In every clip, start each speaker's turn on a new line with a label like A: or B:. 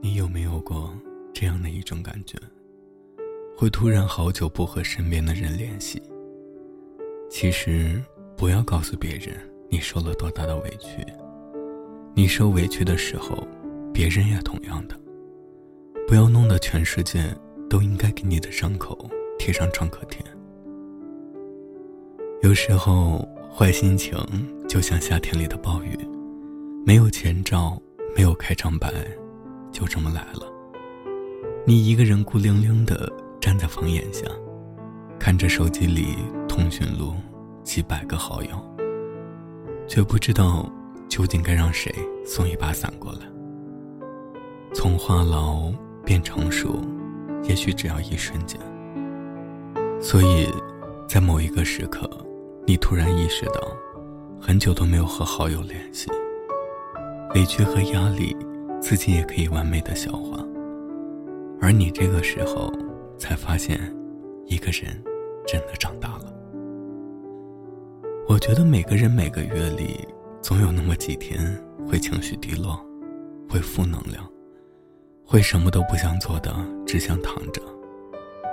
A: 你有没有过这样的一种感觉？会突然好久不和身边的人联系。其实，不要告诉别人你受了多大的委屈。你受委屈的时候，别人也同样的。不要弄得全世界都应该给你的伤口贴上创可贴。有时候，坏心情就像夏天里的暴雨，没有前兆，没有开场白，就这么来了。你一个人孤零零的站在房檐下，看着手机里通讯录几百个好友，却不知道究竟该让谁送一把伞过来。从话痨变成熟，也许只要一瞬间。所以，在某一个时刻，你突然意识到，很久都没有和好友联系，委屈和压力，自己也可以完美的消化。而你这个时候才发现，一个人真的长大了。我觉得每个人每个月里，总有那么几天会情绪低落，会负能量，会什么都不想做的，只想躺着，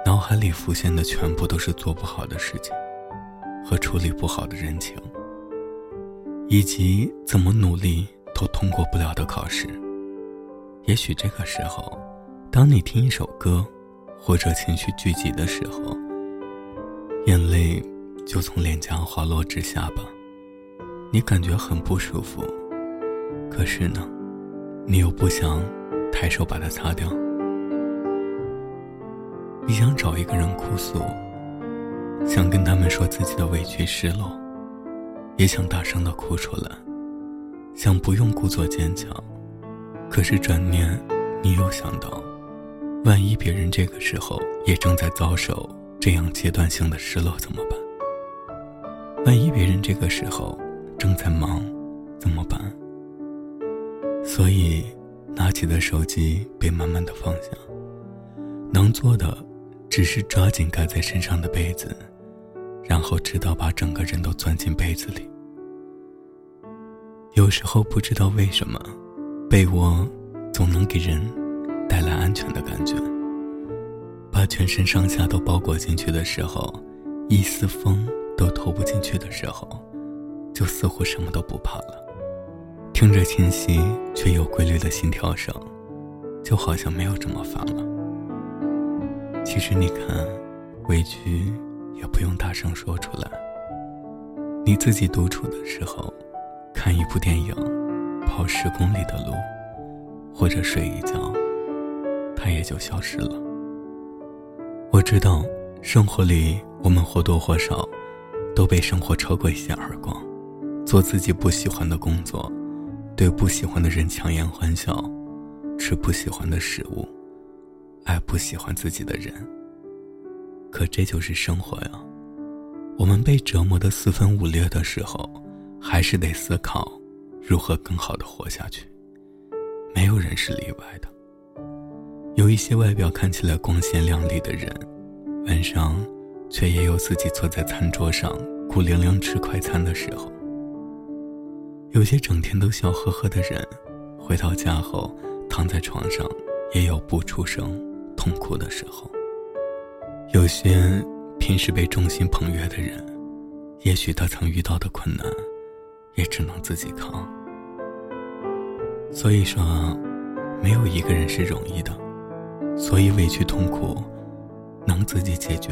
A: 脑海里浮现的全部都是做不好的事情，和处理不好的人情，以及怎么努力都通过不了的考试。也许这个时候。当你听一首歌，或者情绪聚集的时候，眼泪就从脸颊滑落至下巴，你感觉很不舒服。可是呢，你又不想抬手把它擦掉。你想找一个人哭诉，想跟他们说自己的委屈、失落，也想大声的哭出来，想不用故作坚强。可是转念，你又想到。万一别人这个时候也正在遭受这样阶段性的失落怎么办？万一别人这个时候正在忙怎么办？所以，拿起的手机被慢慢的放下。能做的，只是抓紧盖在身上的被子，然后直到把整个人都钻进被子里。有时候不知道为什么，被窝总能给人。带来安全的感觉。把全身上下都包裹进去的时候，一丝风都透不进去的时候，就似乎什么都不怕了。听着清晰却又规律的心跳声，就好像没有这么烦了。其实你看，委屈也不用大声说出来。你自己独处的时候，看一部电影，跑十公里的路，或者睡一觉。它也就消失了。我知道，生活里我们或多或少都被生活抽过一些耳光，做自己不喜欢的工作，对不喜欢的人强颜欢笑，吃不喜欢的食物，爱不喜欢自己的人。可这就是生活呀。我们被折磨的四分五裂的时候，还是得思考如何更好的活下去。没有人是例外的。有一些外表看起来光鲜亮丽的人，晚上却也有自己坐在餐桌上孤零零吃快餐的时候。有些整天都笑呵呵的人，回到家后躺在床上也有不出声痛哭的时候。有些平时被众星捧月的人，也许他曾遇到的困难，也只能自己扛。所以说，没有一个人是容易的。所以委屈痛苦，能自己解决，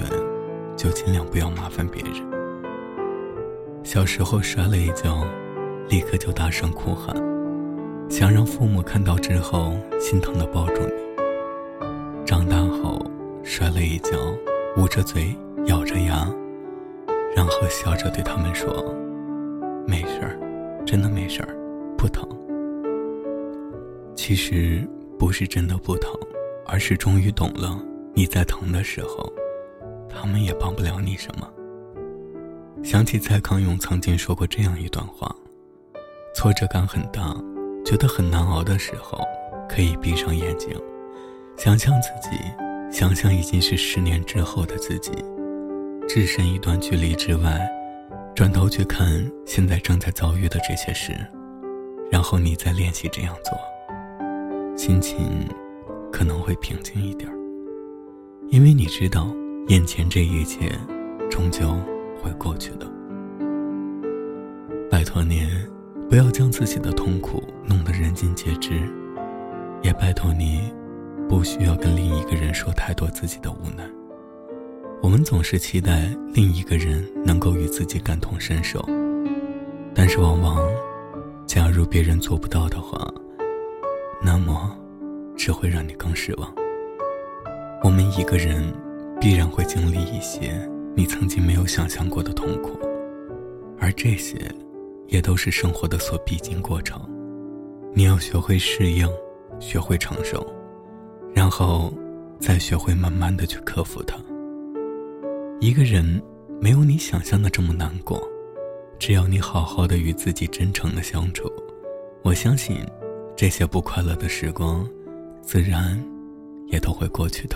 A: 就尽量不要麻烦别人。小时候摔了一跤，立刻就大声哭喊，想让父母看到之后心疼的抱住你。长大后摔了一跤，捂着嘴咬着牙，然后笑着对他们说：“没事儿，真的没事儿，不疼。”其实不是真的不疼。而是终于懂了，你在疼的时候，他们也帮不了你什么。想起蔡康永曾经说过这样一段话：挫折感很大，觉得很难熬的时候，可以闭上眼睛，想象自己，想象已经是十年之后的自己，置身一段距离之外，转头去看现在正在遭遇的这些事，然后你再练习这样做，心情。可能会平静一点，因为你知道，眼前这一切终究会过去的。拜托你，不要将自己的痛苦弄得人尽皆知，也拜托你，不需要跟另一个人说太多自己的无奈。我们总是期待另一个人能够与自己感同身受，但是往往，假如别人做不到的话，那么，只会让你更失望。我们一个人必然会经历一些你曾经没有想象过的痛苦，而这些，也都是生活的所必经过程。你要学会适应，学会承受，然后，再学会慢慢的去克服它。一个人没有你想象的这么难过，只要你好好的与自己真诚的相处，我相信，这些不快乐的时光，自然也都会过去的。